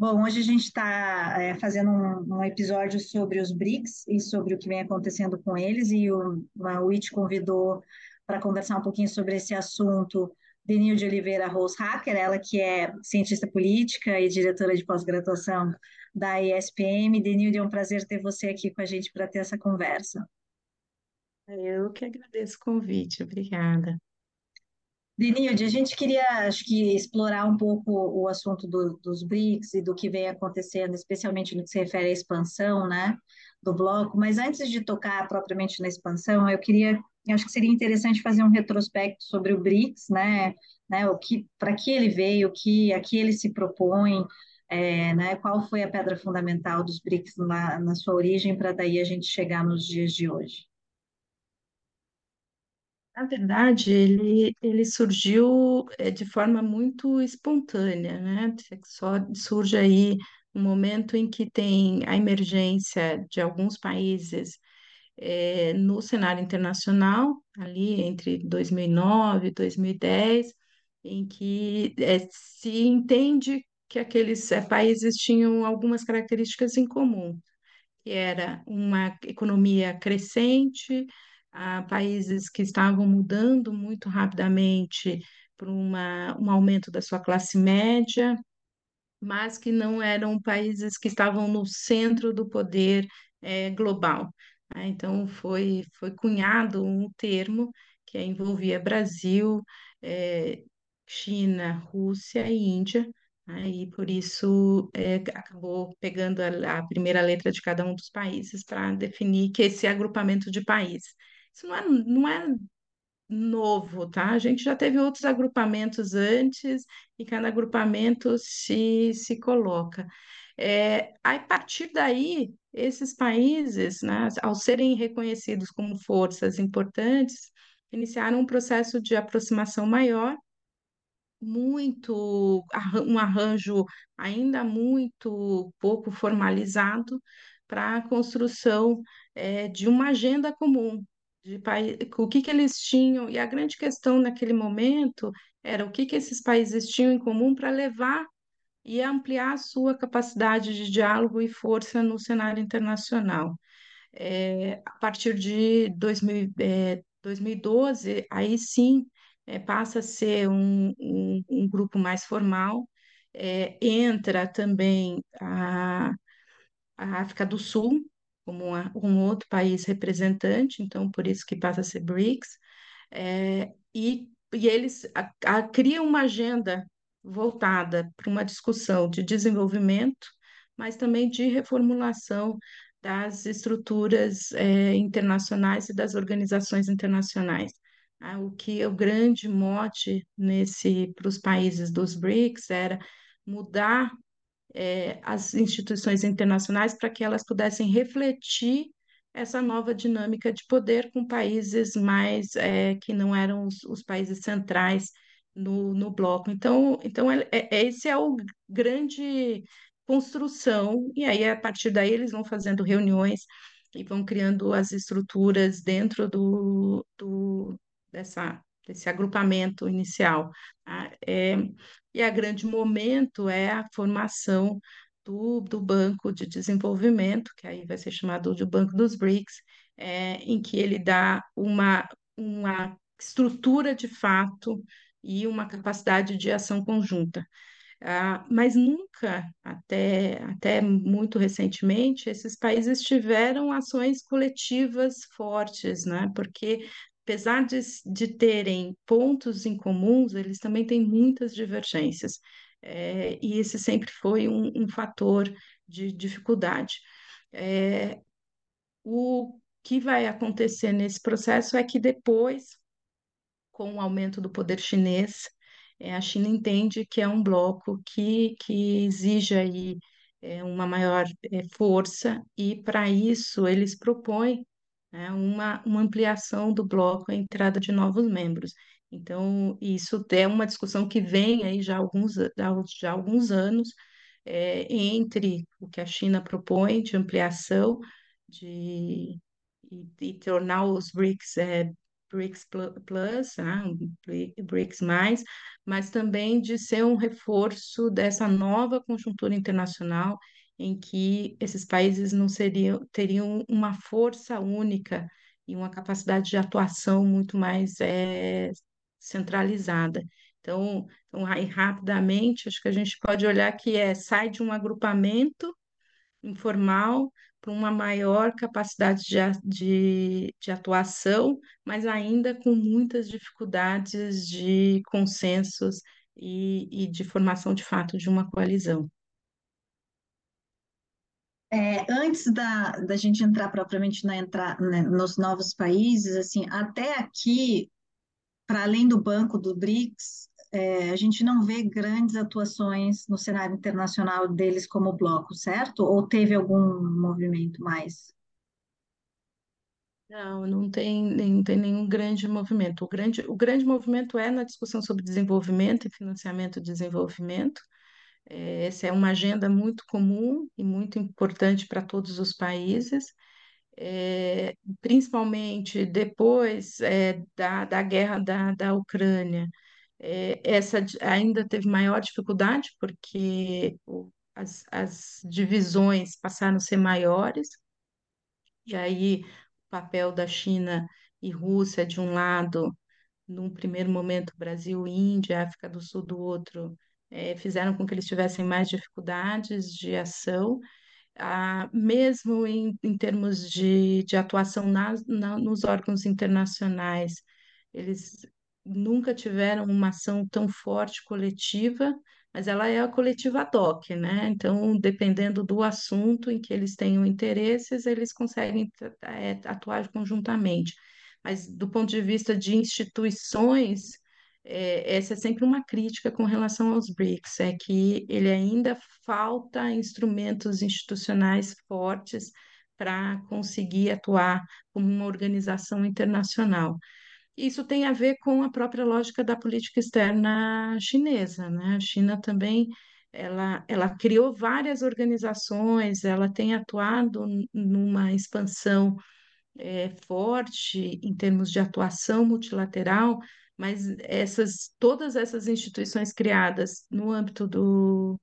Bom, hoje a gente está é, fazendo um, um, episódio sobre os BRICS e sobre o que vem acontecendo com eles, e o, a UIT convidou para conversar um pouquinho sobre esse assunto Denil de Oliveira Rose Hacker, ela que é cientista política e diretora de pós-graduação da ESPM. Denil, é um prazer ter você aqui com a gente para ter essa conversa. Eu que agradeço o convite, obrigada. Denilde, a gente queria, acho que, explorar um pouco o assunto do, dos BRICS e do que vem acontecendo, especialmente no que se refere à expansão, né, do bloco. Mas antes de tocar propriamente na expansão, eu queria, acho que seria interessante fazer um retrospecto sobre o BRICS, né, né, que, para que ele veio, o que, a que ele se propõe, é, né, qual foi a pedra fundamental dos BRICS na, na sua origem, para daí a gente chegar nos dias de hoje. Na verdade, ele, ele surgiu é, de forma muito espontânea, né? Só surge aí um momento em que tem a emergência de alguns países é, no cenário internacional, ali entre 2009 e 2010, em que é, se entende que aqueles países tinham algumas características em comum, que era uma economia crescente, a países que estavam mudando muito rapidamente para um aumento da sua classe média, mas que não eram países que estavam no centro do poder é, global. Né? Então, foi, foi cunhado um termo que envolvia Brasil, é, China, Rússia e Índia, né? e por isso é, acabou pegando a, a primeira letra de cada um dos países para definir que esse agrupamento de países. Isso não é, não é novo, tá? A gente já teve outros agrupamentos antes e cada agrupamento se, se coloca. É, a partir daí, esses países, né, ao serem reconhecidos como forças importantes, iniciaram um processo de aproximação maior, muito, um arranjo ainda muito pouco formalizado para a construção é, de uma agenda comum, de país, o que que eles tinham, e a grande questão naquele momento era o que que esses países tinham em comum para levar e ampliar a sua capacidade de diálogo e força no cenário internacional. É, a partir de 2000, é, 2012, aí sim é, passa a ser um, um, um grupo mais formal, é, entra também a, a África do Sul, como uma, um outro país representante, então por isso que passa a ser BRICS, é, e, e eles a, a, criam uma agenda voltada para uma discussão de desenvolvimento, mas também de reformulação das estruturas é, internacionais e das organizações internacionais. Ah, o que é o grande mote nesse para os países dos BRICS era mudar é, as instituições internacionais para que elas pudessem refletir essa nova dinâmica de poder com países mais é, que não eram os, os, países centrais no, no bloco. Então, então é, é, esse é o grande construção, e aí a partir daí eles vão fazendo reuniões e vão criando as estruturas dentro do, do dessa desse agrupamento inicial. Tá? É, e a grande momento é a formação do, do Banco de Desenvolvimento, que aí vai ser chamado de Banco dos BRICS, é, em que ele dá uma, uma estrutura de fato e uma capacidade de ação conjunta. Ah, mas nunca, até, até muito recentemente, esses países tiveram ações coletivas fortes, né? porque apesar de, de terem pontos em comuns, eles também têm muitas divergências. É, e esse sempre foi um, um fator de dificuldade. É, o, que vai acontecer nesse processo é que depois, com o aumento do poder chinês, é, a China entende que é um bloco que, que exige aí é, uma maior é, força e para isso eles propõem né, uma, uma ampliação do bloco, a entrada de novos membros. Então, isso é uma discussão que vem aí já há alguns, já alguns anos, é, entre o que a China propõe de ampliação de, e, e tornar os BRICS é, BRICS Plus, né, BRICS mais, mas também de ser um reforço dessa nova conjuntura internacional em que esses países não seriam teriam uma força única e uma capacidade de atuação muito mais é, centralizada. Então, então, aí rapidamente, acho que a gente pode olhar que é sai de um agrupamento informal para uma maior capacidade de, de, de atuação, mas ainda com muitas dificuldades de consensos e, e de formação de fato de uma coalizão. É, antes da, da gente entrar propriamente na entrar, né, nos novos países, assim, até aqui, para além do banco do BRICS, é, a gente não vê grandes atuações no cenário internacional deles como bloco, certo? Ou teve algum movimento mais? Não, não tem, não tem nenhum grande movimento. O grande, o grande movimento é na discussão sobre desenvolvimento e financiamento de desenvolvimento. É, essa é uma agenda muito comum e muito importante para todos os países, é, principalmente depois é, da, da guerra da, da Ucrânia. É, essa ainda teve maior dificuldade, porque as, as divisões passaram a ser maiores, e aí o papel da China e Rússia de um lado, num primeiro momento, Brasil, Índia, África do Sul do outro, é, fizeram com que eles tivessem mais dificuldades de ação, ah, mesmo em, em termos de, de atuação nas, na, nos órgãos internacionais, eles nunca tiveram uma ação tão forte coletiva, mas ela é a coletiva ad hoc, né? Então, dependendo do assunto em que eles tenham interesses, eles conseguem é, atuar conjuntamente. Mas, do ponto de vista de instituições, é, essa é sempre uma crítica com relação aos BRICS, é que ele ainda falta instrumentos institucionais fortes para conseguir atuar como uma organização internacional. Isso tem a ver com a própria lógica da política externa chinesa, né? A China também ela, ela criou várias organizações, ela tem atuado numa expansão é, forte em termos de atuação multilateral, mas essas, todas essas instituições criadas no âmbito do,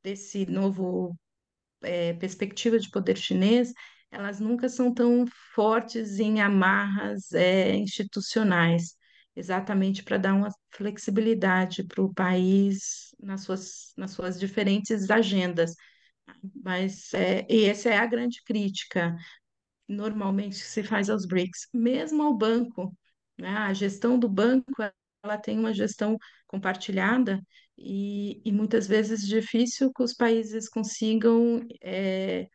desse novo é, perspectiva de poder chinês, elas nunca são tão fortes em amarras é, institucionais, exatamente para dar uma flexibilidade para o país nas suas, nas suas diferentes agendas. Mas é, e essa é a grande crítica normalmente se faz aos BRICS, mesmo ao banco. Né? A gestão do banco ela tem uma gestão compartilhada e, e muitas vezes difícil que os países consigam é,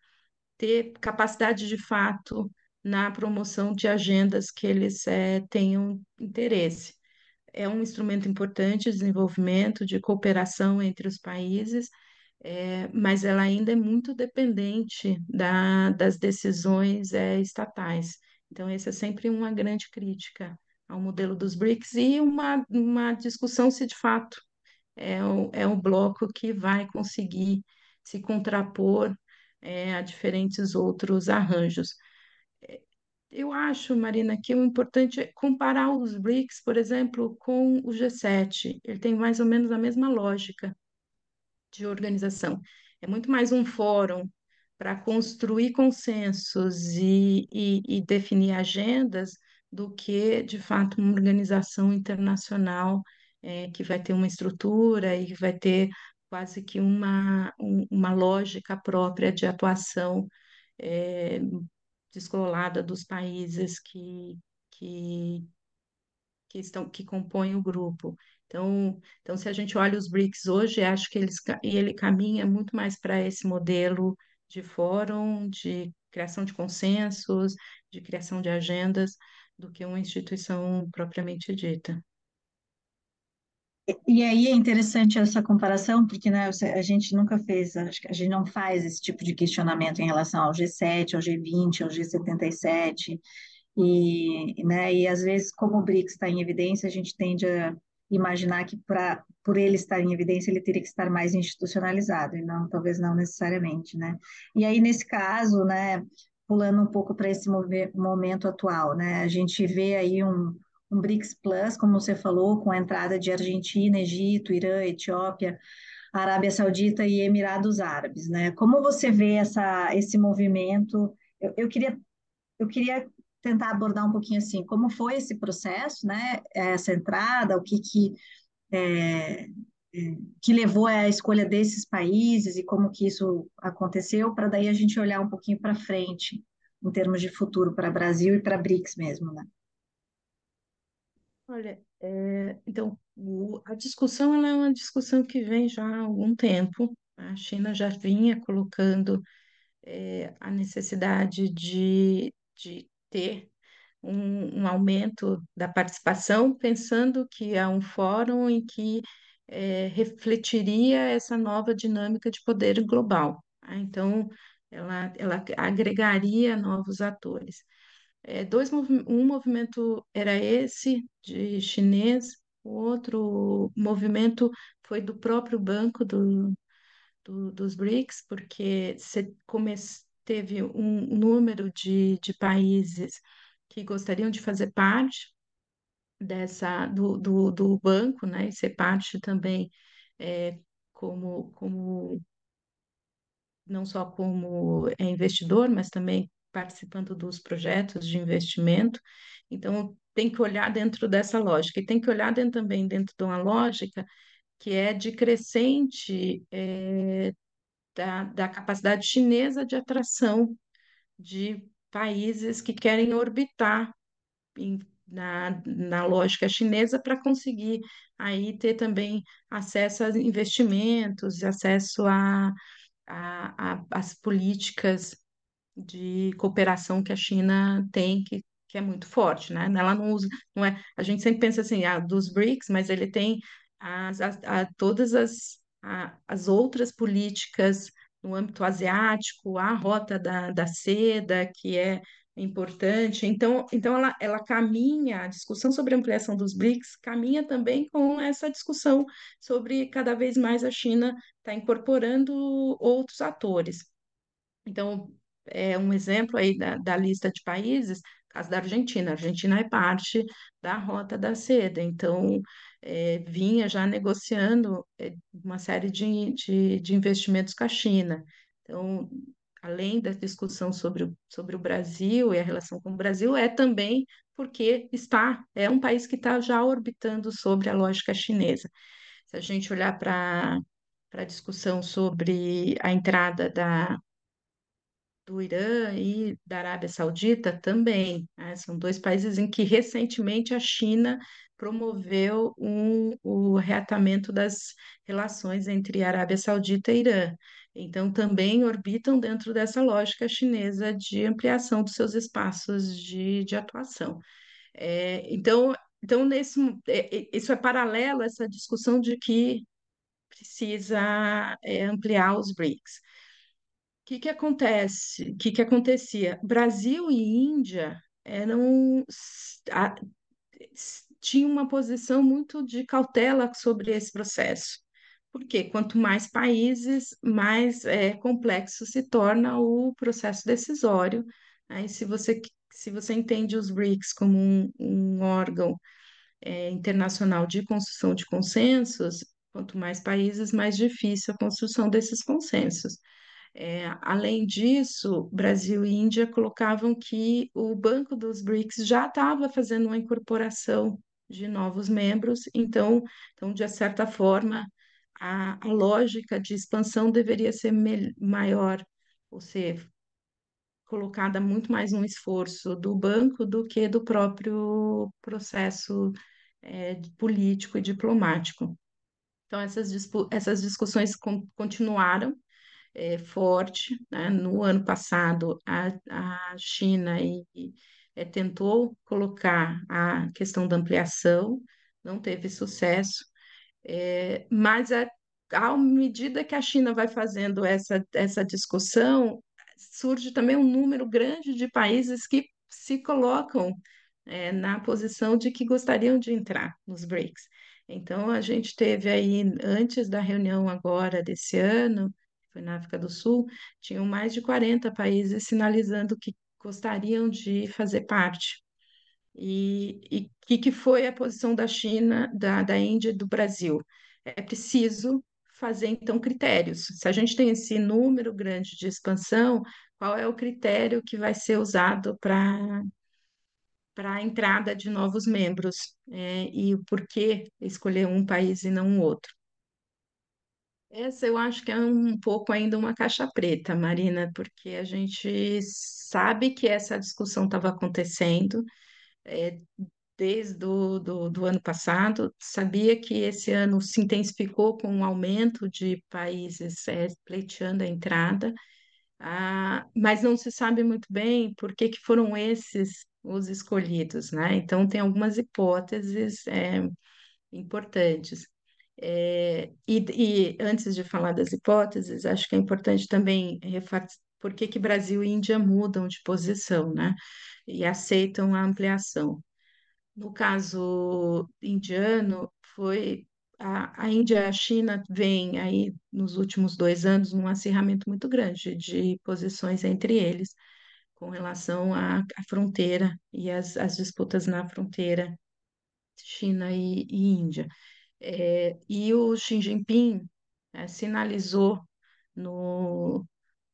ter capacidade de fato na promoção de agendas que eles é, tenham interesse. É um instrumento importante de desenvolvimento, de cooperação entre os países, é, mas ela ainda é muito dependente da, das decisões é, estatais. Então, essa é sempre uma grande crítica ao modelo dos BRICS e uma, uma discussão se de fato é um, é um bloco que vai conseguir se contrapor é, a diferentes outros arranjos. É, eu acho, Marina, que o importante é comparar os BRICS, por exemplo, com o G7. Ele tem mais ou menos a mesma lógica de organização. É muito mais um fórum para construir consensos e, e, e, definir agendas do que, de fato, uma organização internacional é, que vai ter uma estrutura e vai ter quase que uma, um, uma lógica própria de atuação é, descolada dos países que, que, que, estão, que compõem o grupo. Então, então, se a gente olha os BRICS hoje, acho que eles, ele caminha muito mais para esse modelo de fórum, de criação de consensos, de criação de agendas, do que uma instituição propriamente dita. E aí é interessante essa comparação, porque né, a gente nunca fez, a gente não faz esse tipo de questionamento em relação ao G7, ao G20, ao G77, e, né, e às vezes, como o BRICS está em evidência, a gente tende a imaginar que pra, por ele estar em evidência, ele teria que estar mais institucionalizado, e não, talvez não necessariamente, né? E aí, nesse caso, né, pulando um pouco para esse momento atual, né, a gente vê aí um um BRICS Plus, como você falou, com a entrada de Argentina, Egito, Irã, Etiópia, Arábia Saudita e Emirados Árabes, né? Como você vê essa, esse movimento? Eu, eu, queria, eu queria tentar abordar um pouquinho assim, como foi esse processo, né? Essa entrada, o que que, é, que levou à escolha desses países e como que isso aconteceu, para daí a gente olhar um pouquinho para frente, em termos de futuro para Brasil e para BRICS mesmo, né? Olha, é, então, o- a discussão ela é uma discussão que vem já há algum tempo. A China já vinha colocando é, a necessidade de, de ter um, um aumento da participação, pensando que é um fórum em que é, refletiria essa nova dinâmica de poder global. tá? Então, ela, ela agregaria novos atores. É, dois um movimento era esse, de chinês, o outro movimento foi do próprio banco do, do- dos BRICS, porque come- teve um número de, de países que gostariam de fazer parte dessa do, do, do banco, né, e ser parte também é, como, como não só como é, investidor, mas também participando dos projetos de investimento. Então, tem que olhar dentro dessa lógica, e tem que olhar dentro, também dentro de uma lógica que é de crescente é, da, da capacidade chinesa de atração de países que querem orbitar em- na, na lógica chinesa para conseguir aí ter também acesso a investimentos, acesso a, a, a, as políticas de cooperação que a China tem, que, que é muito forte, né? Ela não usa, não é, a gente sempre pensa assim, ah, dos BRICS, mas ele tem as, as, a, todas as, a, as outras políticas no âmbito asiático, a rota da, da seda, que é importante. Então, então ela, ela caminha, a discussão sobre a ampliação dos BRICS caminha também com essa discussão sobre cada vez mais a China está incorporando outros atores. Então, é um exemplo aí da, da lista de países, caso da Argentina. A Argentina é parte da Rota da Seda, então é, vinha já negociando é, uma série de, de, de investimentos com a China. Então, além da discussão sobre o, sobre o Brasil e a relação com o Brasil, é também porque está, é um país que está já orbitando sobre a lógica chinesa. Se a gente olhar para a discussão sobre a entrada da, do Irã e da Arábia Saudita também. né? São dois países em que recentemente a China promoveu um, o reatamento das relações entre Arábia Saudita e Irã. Então, também orbitam dentro dessa lógica chinesa de ampliação dos seus espaços de, de atuação. É, então, então nesse, é, é, isso é paralelo a essa discussão de que precisa é, ampliar os BRICS que que acontece? O que que acontecia? Brasil e Índia eram a- tinham uma posição muito de cautela sobre esse processo. Porque quanto mais países, mais é, complexo se torna o processo decisório. Aí, se você se você entende os BRICS como um, um órgão é, internacional de construção de consensos, quanto mais países, mais difícil a construção desses consensos. É, além disso, Brasil e Índia colocavam que o Banco dos BRICS já estava fazendo uma incorporação de novos membros, então, então de certa forma, a, a lógica de expansão deveria ser maior, ou seja, colocada muito mais um esforço do banco do que do próprio processo é, político e diplomático. Então, essas, essas discussões continuaram é, forte. Né? No ano passado, a, a China e, e, é, tentou colocar a questão da ampliação, não teve sucesso, é, mas a, à medida que a China vai fazendo essa, essa discussão, surge também um número grande de países que se colocam é, na posição de que gostariam de entrar nos BRICS. Então, a gente teve aí, antes da reunião agora desse ano, foi na África do Sul, tinham mais de 40 países sinalizando que gostariam de fazer parte. E o que foi a posição da China, da, da Índia e do Brasil? É preciso fazer, então, critérios. Se a gente tem esse número grande de expansão, qual é o critério que vai ser usado para para a entrada de novos membros é, e o porquê escolher um país e não um outro. Essa eu acho que é um pouco ainda uma caixa preta, Marina, porque a gente sabe que essa discussão estava acontecendo é, desde do, do ano passado, sabia que esse ano se intensificou com um aumento de países é, pleiteando a entrada, ah, mas não se sabe muito bem por que, que foram esses os escolhidos, né? Então, tem algumas hipóteses é, importantes. É, e, e, antes de falar das hipóteses, acho que é importante também por que, que Brasil e Índia mudam de posição, né? E aceitam a ampliação. No caso indiano, foi a, a Índia e a China vêm aí nos últimos dois anos num acirramento muito grande de posições entre eles com relação à, à fronteira e as, as disputas na fronteira China e, e Índia. É, e o Xi Jinping é, sinalizou no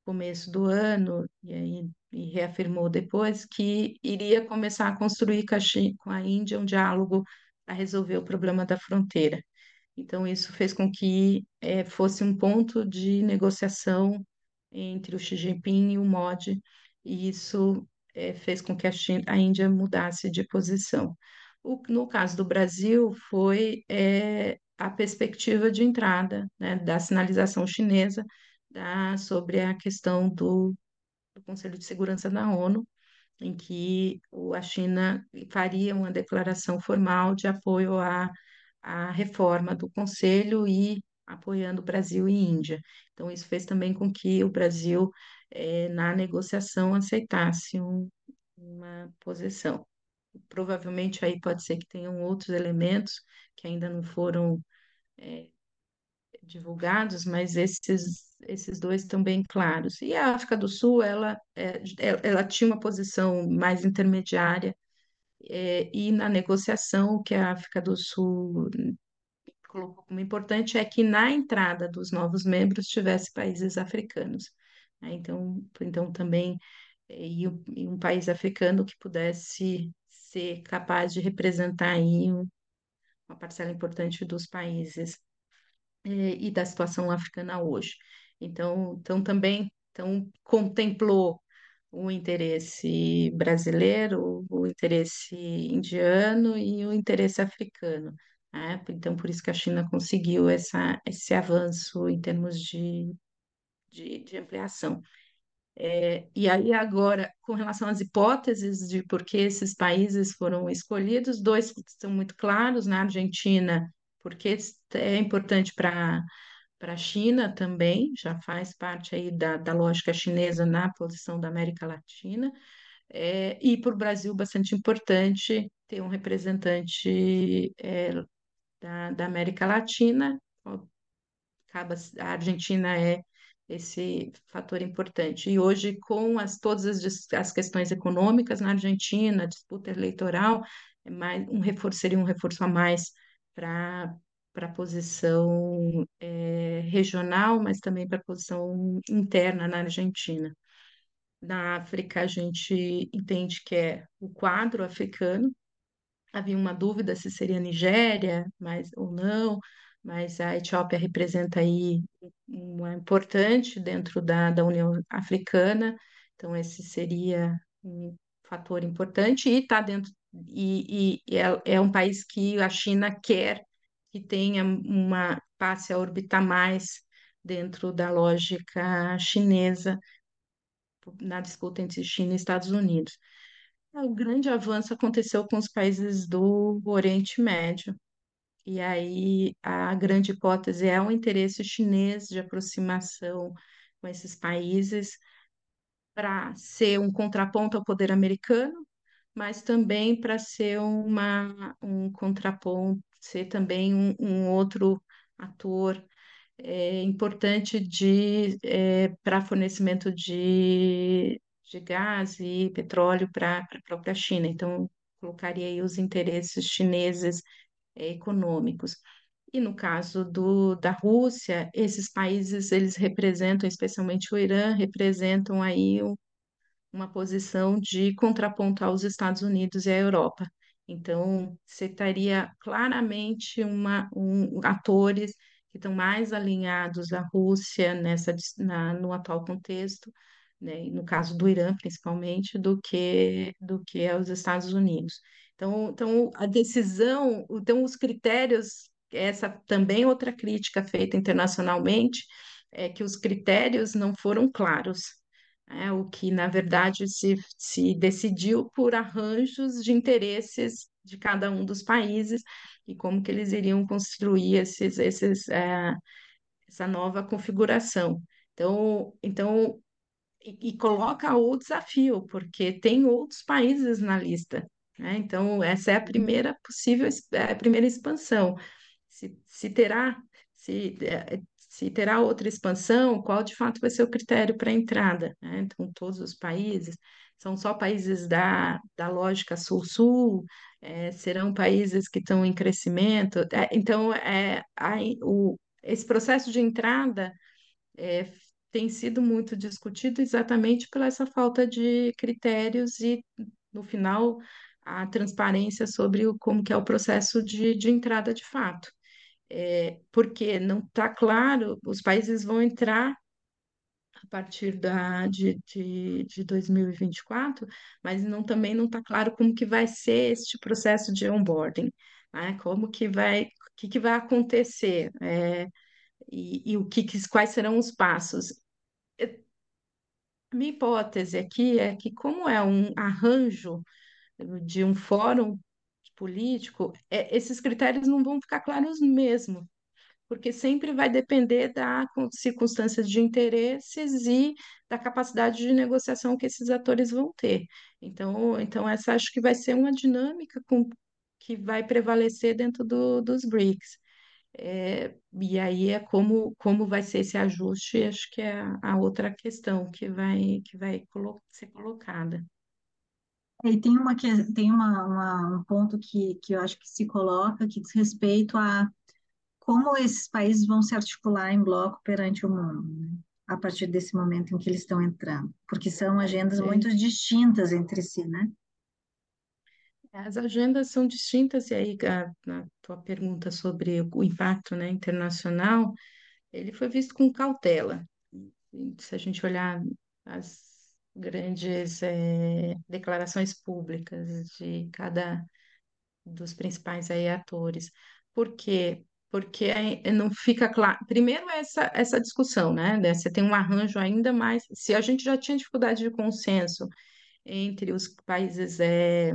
começo do ano e, aí, e reafirmou depois que iria começar a construir com a, Índia um diálogo para resolver o problema da fronteira. Então, isso fez com que é, fosse um ponto de negociação entre o Xi Jinping e o Modi, e isso é, fez com que a, China, a Índia mudasse de posição. O, no caso do Brasil, foi é, a perspectiva de entrada né, da sinalização chinesa da, sobre a questão do, do Conselho de Segurança da ONU, em que a China faria uma declaração formal de apoio à, à reforma do Conselho e apoiando Brasil e Índia. Então, isso fez também com que o Brasil, eh, na negociação, aceitasse um, uma posição. Provavelmente aí pode ser que tenham outros elementos que ainda não foram eh, divulgados, mas esses, esses dois estão bem claros. E a África do Sul, ela, é, ela tinha uma posição mais intermediária, é, e na negociação, o que a África do Sul colocou como importante é que na entrada dos novos membros tivesse países africanos. Né? Então, então também é, e um, país africano que pudesse ser capaz de representar aí um, uma parcela importante dos países é, e da situação africana hoje. Então, então também então, contemplou o interesse brasileiro, o interesse indiano e o interesse africano. Né? Então, por isso que a China conseguiu essa, esse avanço em termos de, de, de ampliação. É, e aí, agora, com relação às hipóteses de por que esses países foram escolhidos, dois são muito claros, na né? Argentina, porque é importante para para a China também, já faz parte aí da, da lógica chinesa na posição da América Latina, é, e para o Brasil bastante importante ter um representante é, da, da América Latina, acaba, a Argentina é esse fator importante. E hoje, com as, todas as, as questões econômicas na Argentina, disputa eleitoral, é mais, um reforço, seria um reforço a mais para para a posição é, regional, mas também para a posição interna na Argentina. Na África, a gente entende que é o quadro africano. Havia uma dúvida se seria Nigéria, mas ou não, mas a Etiópia representa aí uma importante dentro da, da União Africana, então esse seria um fator importante e está dentro e, e é, é um país que a China quer que tenha uma passe a orbitar mais dentro da lógica chinesa na disputa entre China e Estados Unidos. O grande avanço aconteceu com os países do Oriente Médio, e aí a grande hipótese é o interesse chinês de aproximação com esses países para ser um contraponto ao poder americano, mas também para ser uma, um contraponto, ser também um, um outro ator é, importante de é, para fornecimento de, de gás e petróleo para a própria China. Então, colocaria aí os interesses chineses é, econômicos. E no caso do, da Rússia, esses países, eles representam, especialmente o Irã, representam aí um, uma posição de contraponto aos Estados Unidos e à Europa. Então, você estaria claramente uma, um, atores que estão mais alinhados à Rússia nessa, na, no atual contexto, né, no caso do Irã principalmente, do que, do que aos Estados Unidos. Então, então, a decisão, então os critérios, essa também outra crítica feita internacionalmente, é que os critérios não foram claros. É, o que, na verdade, se, se decidiu por arranjos de interesses de cada um dos países e como que eles iriam construir esses, esses, é, essa nova configuração. Então, então e, e, coloca o desafio, porque tem outros países na lista. Né? Então, essa é a primeira possível, é a primeira expansão. Se, se terá, se, é, se terá outra expansão, qual de fato vai ser o critério para entrada? Né? Então, todos os países, são só países da, da lógica sul-sul, é, serão países que estão em crescimento. É, então, é, a, o, esse processo de entrada é, tem sido muito discutido exatamente pela essa falta de critérios e, no final, a transparência sobre o, como que é o processo de, de entrada de fato. É, porque não está claro, os países vão entrar a partir da, de, de, de 2024, mas não, também não está claro como que vai ser este processo de onboarding, né? como que vai, o que, que vai acontecer é, e, e, o que, quais serão os passos. Minha hipótese aqui é que, como é um arranjo de um fórum político, é, esses critérios não vão ficar claros mesmo, porque sempre vai depender das circunstâncias de interesses e da capacidade de negociação que esses atores vão ter. Então, então essa acho que vai ser uma dinâmica com, que vai prevalecer dentro do, dos BRICS. É, e aí é como, como vai ser esse ajuste, acho que é a, outra questão que vai, que vai colo ser colocada. E tem, uma, tem uma, uma, um ponto que, que eu acho que se coloca, que diz respeito a como esses países vão se articular em bloco perante o mundo, né? a partir desse momento em que eles estão entrando, porque são agendas muito distintas entre si, né? As agendas são distintas, e aí a, a tua pergunta sobre o impacto né, internacional, ele foi visto com cautela. Se a gente olhar as grandes é, declarações públicas de cada dos principais aí atores. Por quê? Porque não fica claro. Primeiro, essa, essa discussão, né? Você tem um arranjo ainda mais. Se a gente já tinha dificuldade de consenso entre os países é,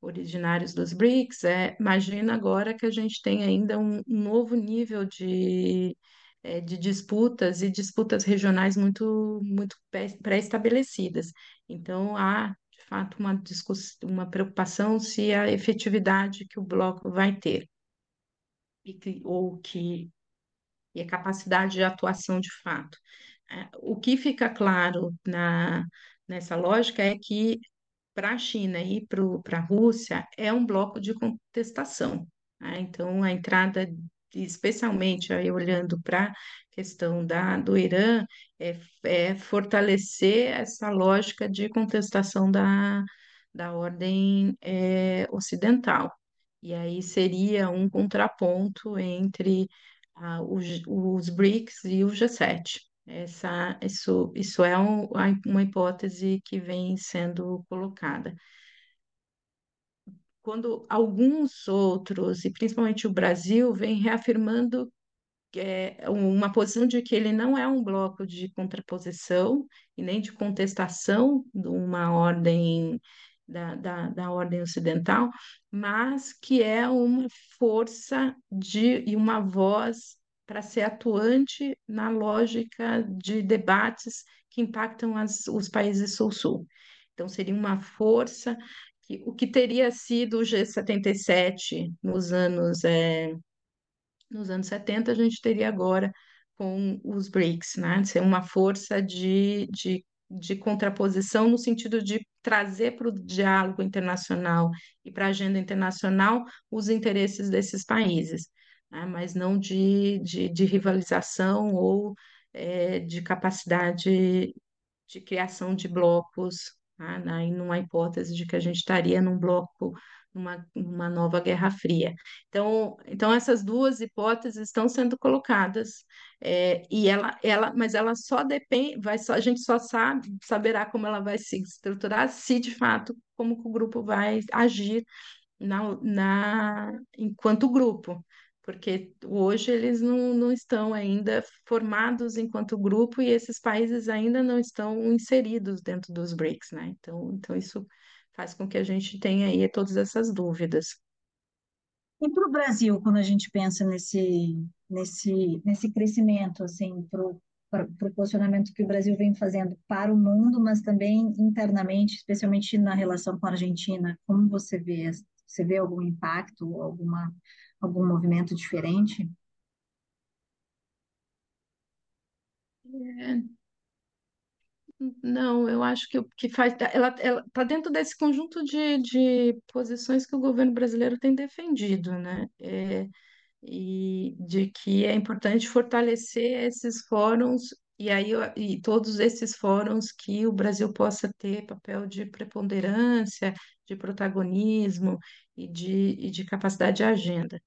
originários dos BRICS, é, imagina agora que a gente tem ainda um, novo nível de, é, de disputas e disputas regionais muito, muito pré-estabelecidas. Então, há, de fato, uma, uma preocupação se a efetividade que o bloco vai ter, que, ou que e a capacidade de atuação de fato. É, o que fica claro na, nessa lógica é que para a China e para a Rússia é um bloco de contestação. Né? Então, a entrada, especialmente aí olhando para a questão da, do Irã, é, é fortalecer essa lógica de contestação da, da ordem é, ocidental. E aí seria um contraponto entre os, os BRICS e o G7. Essa, isso, isso é um, uma hipótese que vem sendo colocada. Quando alguns outros, e principalmente o Brasil, vem reafirmando é, uma posição de que ele não é um bloco de contraposição e nem de contestação de uma ordem da, da, da ordem ocidental, mas que é uma força de, e uma voz para ser atuante na lógica de debates que impactam as, os países sul-sul. Então, seria uma força o que teria sido o G77 nos anos é, nos anos 70, a gente teria agora com os BRICS, né? Ser uma força de, de, de contraposição no sentido de trazer para o diálogo internacional e para a agenda internacional os interesses desses países, né? mas não de, de, de rivalização ou é, de capacidade de criação de blocos, né? Aí numa hipótese de que a gente estaria num bloco numa, numa nova Guerra Fria. Então, então essas duas hipóteses estão sendo colocadas é, e ela, ela, mas ela só depende, vai só, a gente só sabe, saberá como ela vai se estruturar se de fato como o grupo vai agir na, na enquanto grupo porque hoje eles não, não estão ainda formados enquanto grupo e esses países ainda não estão inseridos dentro dos BRICS, né? Então, então isso faz com que a gente tenha aí todas essas dúvidas. E para o Brasil, quando a gente pensa nesse, nesse, nesse crescimento, assim, para o posicionamento que o Brasil vem fazendo para o mundo, mas também internamente, especialmente na relação com a Argentina, como você vê? Você vê algum impacto, alguma, algum movimento diferente? É, não, eu acho que o que faz. Ela está dentro desse conjunto de, de posições que o governo brasileiro tem defendido, né? É, e de que é importante fortalecer esses fóruns e aí e todos esses fóruns que o Brasil possa ter papel de preponderância, de protagonismo e de, e de capacidade de agenda.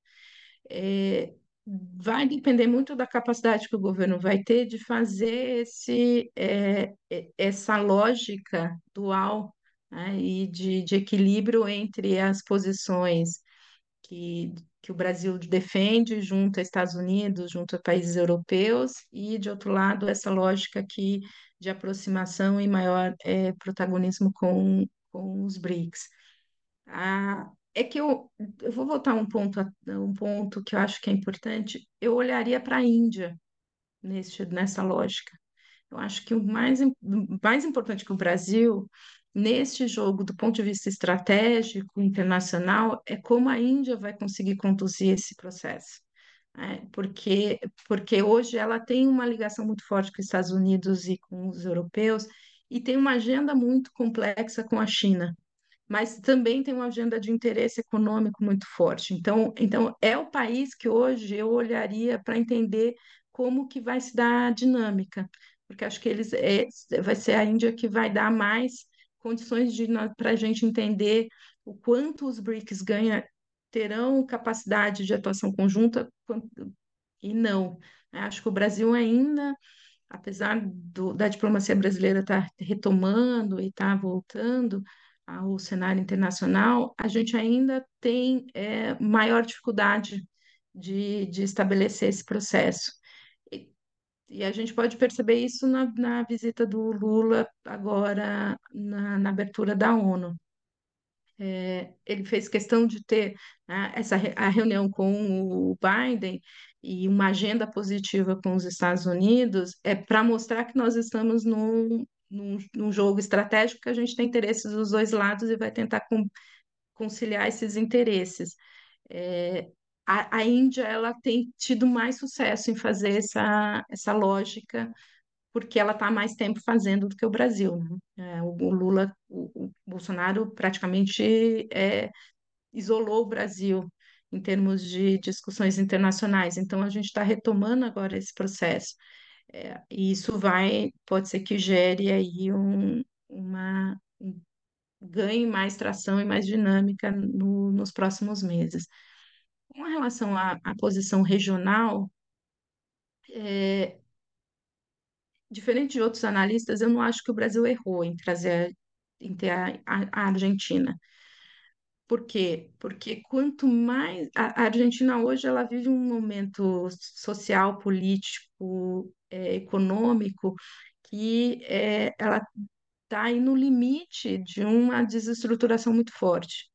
É, vai depender muito da capacidade que o governo vai ter de fazer esse, é, é, essa lógica dual né, e de, de equilíbrio entre as posições que, que o Brasil defende junto aos Estados Unidos, junto a países europeus, e, de outro lado, essa lógica aqui de aproximação e maior é, protagonismo com, com os BRICS. Ah, é que eu, eu vou voltar um ponto, um ponto que eu acho que é importante. Eu olharia para a Índia nesse, nessa lógica. Eu acho que o mais, mais importante que o Brasil, neste jogo, do ponto de vista estratégico, internacional, é como a Índia vai conseguir conduzir esse processo. É, porque, porque hoje ela tem uma ligação muito forte com os Estados Unidos e com os europeus, e tem uma agenda muito complexa com a China mas também tem uma agenda de interesse econômico muito forte. Então, então é o país que hoje eu olharia para entender como que vai se dar a dinâmica, porque acho que eles é, vai ser a Índia que vai dar mais condições para a gente entender o quanto os BRICS ganha, terão capacidade de atuação conjunta e não. Acho que o Brasil ainda apesar do, da diplomacia brasileira estar tá retomando e estar tá voltando, ao cenário internacional, a gente ainda tem é, maior dificuldade de, de estabelecer esse processo. E, a gente pode perceber isso na, na visita do Lula agora na, na abertura da ONU. É, ele fez questão de ter né, essa a reunião com o Biden e uma agenda positiva com os Estados Unidos é para mostrar que nós estamos num, num, num, jogo estratégico que a gente tem interesses dos dois lados e vai tentar com, conciliar esses interesses. É, a, a, Índia ela tem tido mais sucesso em fazer essa, essa lógica porque ela está mais tempo fazendo do que o Brasil. Né? É, o, o, Lula, o, o Bolsonaro praticamente é, isolou o Brasil em termos de discussões internacionais. Então a gente está retomando agora esse processo. É, e isso vai, pode ser que gere aí um, uma um, ganhe mais tração e mais dinâmica no, nos próximos meses. Com relação à, à posição regional, é, diferente de outros analistas, eu não acho que o Brasil errou em trazer em ter a, a, a Argentina. Por quê? Porque quanto mais a Argentina hoje ela vive um momento social, político, é, econômico que é, ela está aí no limite de uma desestruturação muito forte.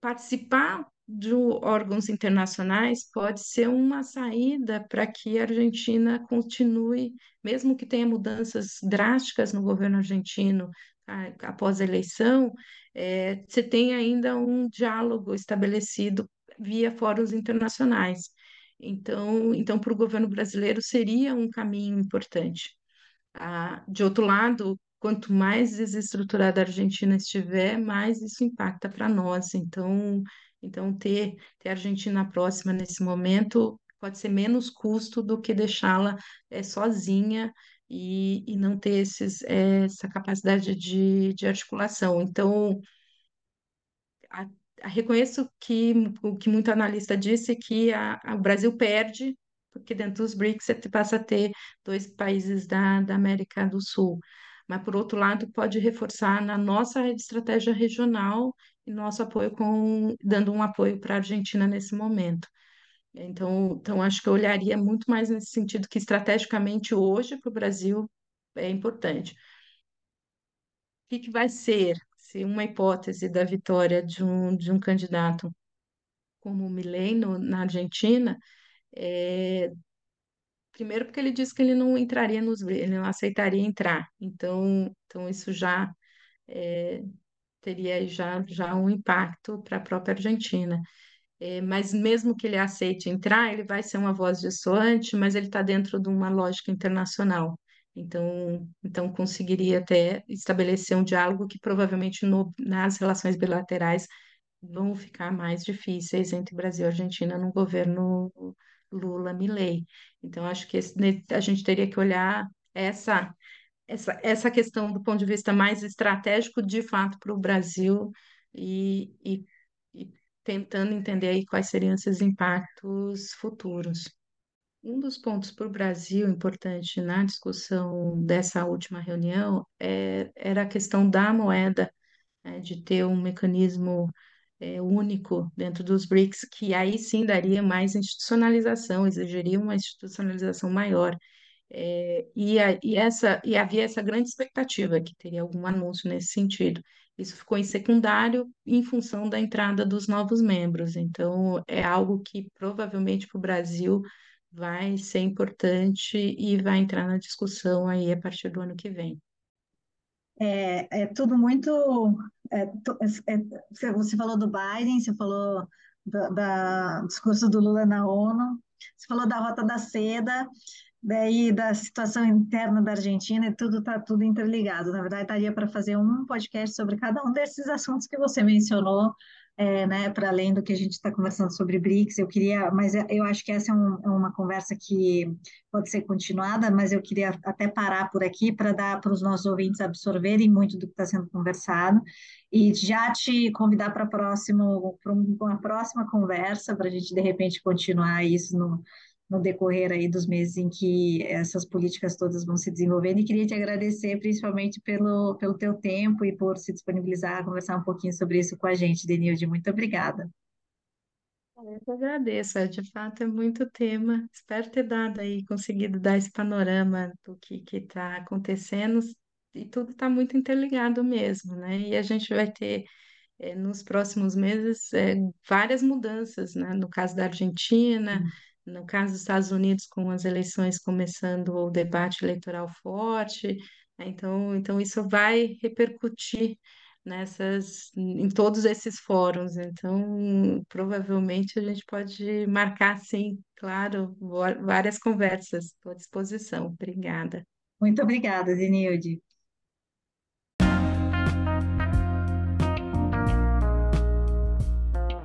Participar de órgãos internacionais pode ser uma saída para que a Argentina continue, mesmo que tenha mudanças drásticas no governo argentino após a eleição, é, você tem ainda um diálogo estabelecido via fóruns internacionais. Então, então para o governo brasileiro seria um caminho importante. Ah, de outro lado, quanto mais desestruturada a Argentina estiver, mais isso impacta para nós. Então, então ter, ter a Argentina próxima nesse momento pode ser menos custo do que deixá-la é, sozinha e, e não ter esses, é, essa capacidade de, de articulação. Então, a, a, reconheço que o que muito analista disse que a, a, o Brasil perde, porque dentro dos BRICS você passa a ter dois países da, da América do Sul. Mas, por outro lado, pode reforçar na nossa estratégia regional e nosso apoio com, dando um apoio para a Argentina nesse momento. Então, então, acho que eu olharia muito mais nesse sentido que estrategicamente hoje para o Brasil é importante. O que, que vai ser se uma hipótese da vitória de um, de um candidato como o Milei no, na Argentina, é, primeiro porque ele disse que ele não entraria nos ele não aceitaria entrar. Então, então isso já é, teria já, já um impacto para a própria Argentina. É, mas mesmo que ele aceite entrar, ele vai ser uma voz dissoante, mas ele está dentro de uma lógica internacional. Então, então conseguiria até estabelecer um diálogo que provavelmente no, nas relações bilaterais vão ficar mais difíceis entre Brasil e Argentina no governo Lula-Milei. Então, acho que esse, a gente teria que olhar essa, essa, essa questão do ponto de vista mais estratégico, de fato, para o Brasil e, e, e tentando entender aí quais seriam esses impactos futuros. Um dos pontos para o Brasil importante na discussão dessa última reunião é, era a questão da moeda, né, de ter um mecanismo é, único dentro dos BRICS, que aí sim daria mais institucionalização, exigiria uma institucionalização maior. É, e, a, e, essa, e havia essa grande expectativa que teria algum anúncio nesse sentido. Isso ficou em secundário em função da entrada dos novos membros. Então, é algo que provavelmente para o Brasil vai ser importante e vai entrar na discussão aí a partir do ano que vem. É, é tudo muito. É, é, você falou do Biden, você falou do discurso do Lula na ONU, você falou da Rota da Seda, daí da situação interna da Argentina, e tudo está tudo interligado. Na verdade, daria para fazer um podcast sobre cada um desses assuntos que você mencionou, é, né, para além do que a gente está conversando sobre BRICS, eu queria, mas eu acho que essa é, um, é, uma conversa que pode ser continuada, mas eu queria até parar por aqui para dar para os nossos ouvintes absorverem muito do que está sendo conversado e já te convidar para próximo para uma próxima conversa para a gente de repente continuar isso no no decorrer aí dos meses em que essas políticas todas vão se desenvolvendo e queria te agradecer principalmente pelo, pelo teu tempo e por se disponibilizar a conversar um pouquinho sobre isso com a gente, Denilde. Muito obrigada. Eu que agradeço, é, de fato é muito tema. Espero ter dado aí, conseguido dar esse panorama do que está acontecendo e tudo está muito interligado mesmo, né? E a gente vai ter é, nos próximos meses é, várias mudanças, né? No caso da Argentina, no caso dos Estados Unidos, com as eleições começando, o debate eleitoral forte, né? então, então isso vai repercutir nessas, em todos esses fóruns. Então, provavelmente a gente pode marcar, sim, claro, várias conversas. Estou à disposição. Obrigada. Muito obrigada, Zenilde.